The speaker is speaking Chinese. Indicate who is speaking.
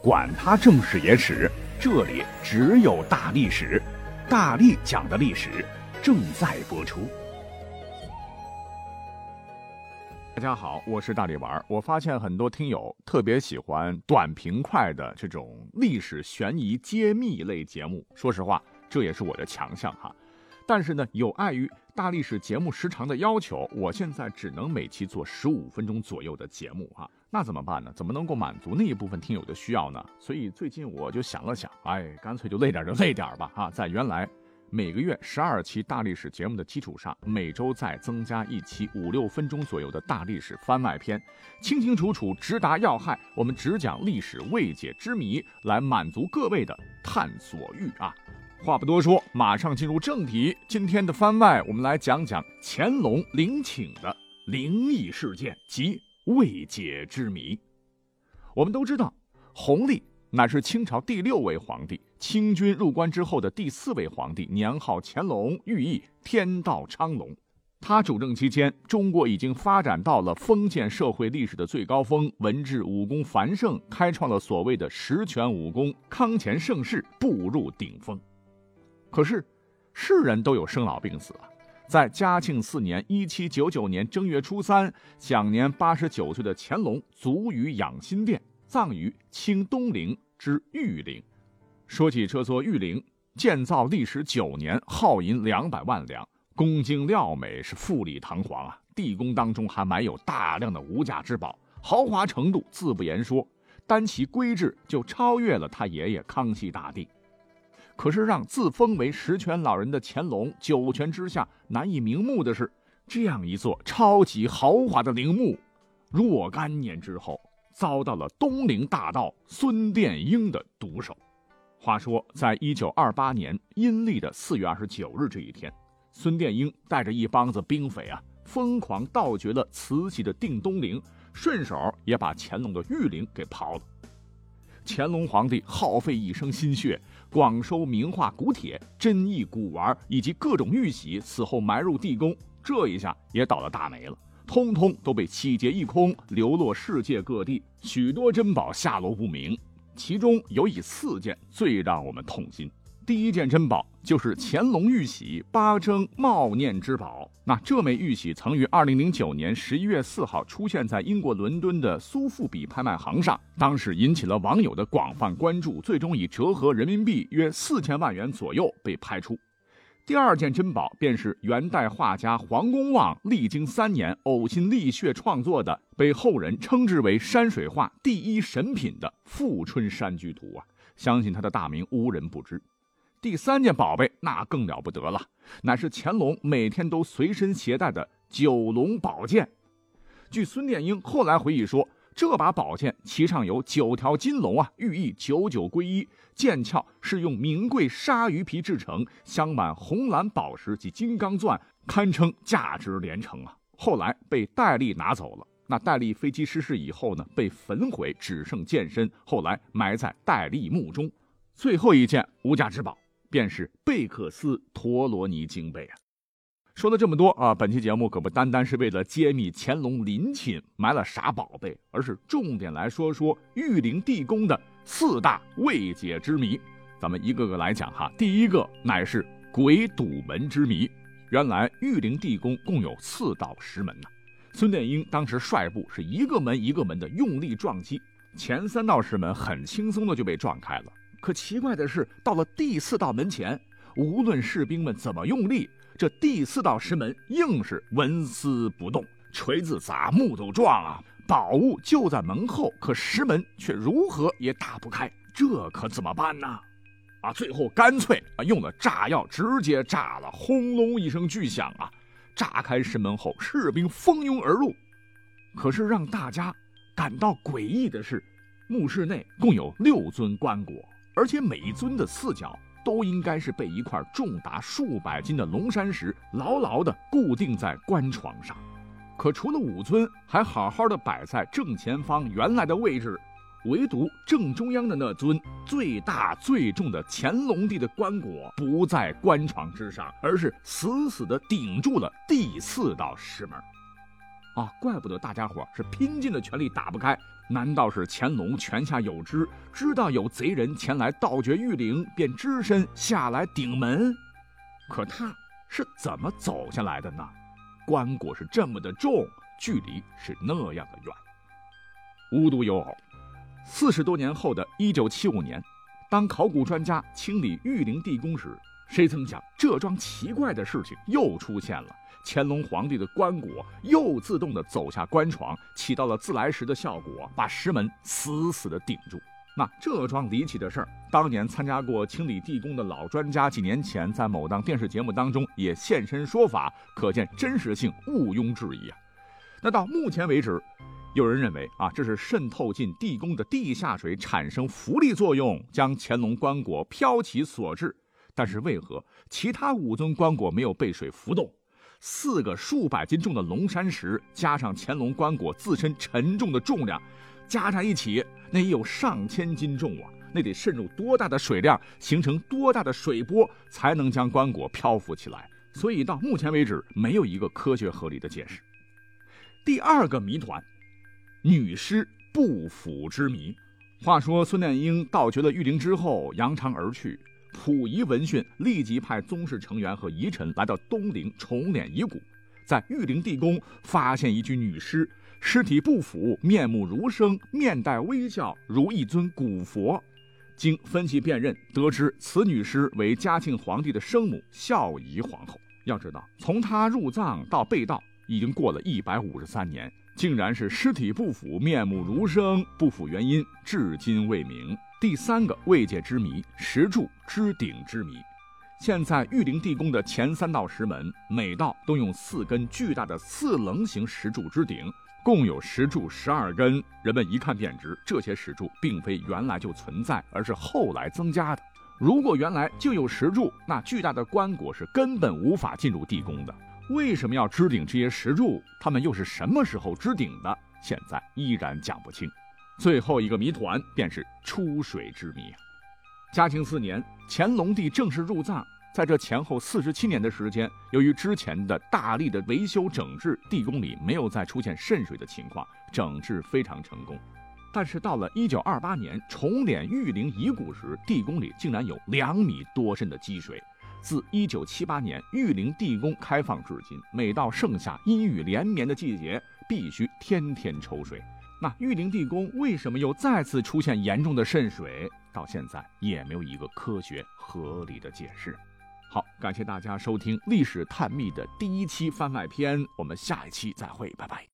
Speaker 1: 管他正史野史，这里只有大历史，大力讲的历史正在播出。大家好，我是大力丸。我发现很多听友特别喜欢短平快的这种历史悬疑揭秘类节目，说实话，这也是我的强项哈。但是呢，有碍于大历史节目时长的要求，我现在只能每期做十五分钟左右的节目哈。那怎么办呢？怎么能够满足那一部分听友的需要呢？所以最近我就想了想，哎，干脆就累点就累点吧，哈，在原来每个月十二期大历史节目的基础上，每周再增加一期五六分钟左右的大历史番外篇，清清楚楚直达要害，我们只讲历史未解之谜，来满足各位的探索欲啊！话不多说，马上进入正题，今天的番外，我们来讲讲乾隆陵寝的灵异事件及。未解之谜。我们都知道，弘历乃是清朝第六位皇帝，清军入关之后的第四位皇帝，年号乾隆，寓意天道昌隆。他主政期间，中国已经发展到了封建社会历史的最高峰，文治武功繁盛，开创了所谓的十全武功，康乾盛世步入顶峰。可是，世人都有生老病死啊。在嘉庆四年（一七九九年）正月初三，享年八十九岁的乾隆卒于养心殿，葬于清东陵之玉陵。说起这座玉陵，建造历时九年，耗银两百万两，宫精料美，是富丽堂皇啊！地宫当中还埋有大量的无价之宝，豪华程度自不言说，单其规制就超越了他爷爷康熙大帝。可是让自封为十全老人的乾隆九泉之下难以瞑目的是，这样一座超级豪华的陵墓，若干年之后遭到了东陵大盗孙殿英的毒手。话说，在一九二八年阴历的四月二十九日这一天，孙殿英带着一帮子兵匪啊，疯狂盗掘了慈禧的定东陵，顺手也把乾隆的玉陵给刨了。乾隆皇帝耗费一生心血。广收名画、古帖、珍异古玩以及各种玉玺，此后埋入地宫，这一下也倒了大霉了，通通都被洗劫一空，流落世界各地，许多珍宝下落不明，其中有以四件最让我们痛心。第一件珍宝就是乾隆玉玺八征茂念之宝。那这枚玉玺曾于二零零九年十一月四号出现在英国伦敦的苏富比拍卖行上，当时引起了网友的广泛关注，最终以折合人民币约四千万元左右被拍出。第二件珍宝便是元代画家黄公望历经三年呕心沥血创作的，被后人称之为山水画第一神品的《富春山居图》啊，相信他的大名无人不知。第三件宝贝那更了不得了，乃是乾隆每天都随身携带的九龙宝剑。据孙殿英后来回忆说，这把宝剑其上有九条金龙啊，寓意九九归一。剑鞘是用名贵鲨鱼皮制成，镶满红蓝宝石及金刚钻，堪称价值连城啊。后来被戴笠拿走了。那戴笠飞机失事以后呢，被焚毁，只剩剑身，后来埋在戴笠墓中。最后一件无价之宝。便是贝克斯陀罗尼金贝啊！说了这么多啊，本期节目可不单单是为了揭秘乾隆陵寝埋了啥宝贝，而是重点来说说玉陵地宫的四大未解之谜。咱们一个个来讲哈。第一个乃是鬼堵门之谜。原来玉陵地宫共有四道石门呐，孙殿英当时率部是一个门一个门的用力撞击，前三道石门很轻松的就被撞开了。可奇怪的是，到了第四道门前，无论士兵们怎么用力，这第四道石门硬是纹丝不动。锤子砸，木头撞啊，宝物就在门后，可石门却如何也打不开。这可怎么办呢？啊，最后干脆啊用了炸药，直接炸了。轰隆一声巨响啊，炸开石门后，士兵蜂拥而入。可是让大家感到诡异的是，墓室内共有六尊棺椁。而且每一尊的四角都应该是被一块重达数百斤的龙山石牢牢地固定在棺床上，可除了五尊还好好的摆在正前方原来的位置，唯独正中央的那尊最大最重的乾隆帝的棺椁不在棺床之上，而是死死地顶住了第四道石门。啊，怪不得大家伙是拼尽了全力打不开。难道是乾隆泉下有知，知道有贼人前来盗掘玉陵，便只身下来顶门？可他是怎么走下来的呢？棺椁是这么的重，距离是那样的远。无独有偶，四十多年后的一九七五年，当考古专家清理玉陵地宫时，谁曾想这桩奇怪的事情又出现了。乾隆皇帝的棺椁又自动的走下棺床，起到了自来石的效果，把石门死死的顶住。那这桩离奇的事儿，当年参加过清理地宫的老专家，几年前在某档电视节目当中也现身说法，可见真实性毋庸置疑啊。那到目前为止，有人认为啊，这是渗透进地宫的地下水产生浮力作用，将乾隆棺椁飘起所致。但是为何其他五尊棺椁没有被水浮动？四个数百斤重的龙山石，加上乾隆棺椁自身沉重的重量，加在一起，那也有上千斤重啊！那得渗入多大的水量，形成多大的水波，才能将棺椁漂浮起来？所以到目前为止，没有一个科学合理的解释。第二个谜团，女尸不腐之谜。话说孙殿英盗掘了玉陵之后，扬长而去。溥仪闻讯，立即派宗室成员和遗臣来到东陵重殓遗骨，在玉陵地宫发现一具女尸，尸体不腐，面目如生，面带微笑，如一尊古佛。经分析辨认，得知此女尸为嘉庆皇帝的生母孝仪皇后。要知道，从她入葬到被盗，已经过了一百五十三年，竟然是尸体不腐，面目如生，不腐原因至今未明。第三个未解之谜，石柱之顶之谜。现在玉陵地宫的前三道石门，每道都用四根巨大的四棱形石柱支顶，共有石柱十二根。人们一看便知，这些石柱并非原来就存在，而是后来增加的。如果原来就有石柱，那巨大的棺椁是根本无法进入地宫的。为什么要支顶这些石柱？他们又是什么时候支顶的？现在依然讲不清。最后一个谜团便是出水之谜。嘉庆四年，乾隆帝正式入葬，在这前后四十七年的时间，由于之前的大力的维修整治，地宫里没有再出现渗水的情况，整治非常成功。但是到了一九二八年重殓玉陵遗骨时，地宫里竟然有两米多深的积水。自一九七八年玉陵地宫开放至今，每到盛夏阴雨连绵的季节，必须天天抽水。那玉陵地宫为什么又再次出现严重的渗水？到现在也没有一个科学合理的解释。好，感谢大家收听《历史探秘》的第一期番外篇，我们下一期再会，拜拜。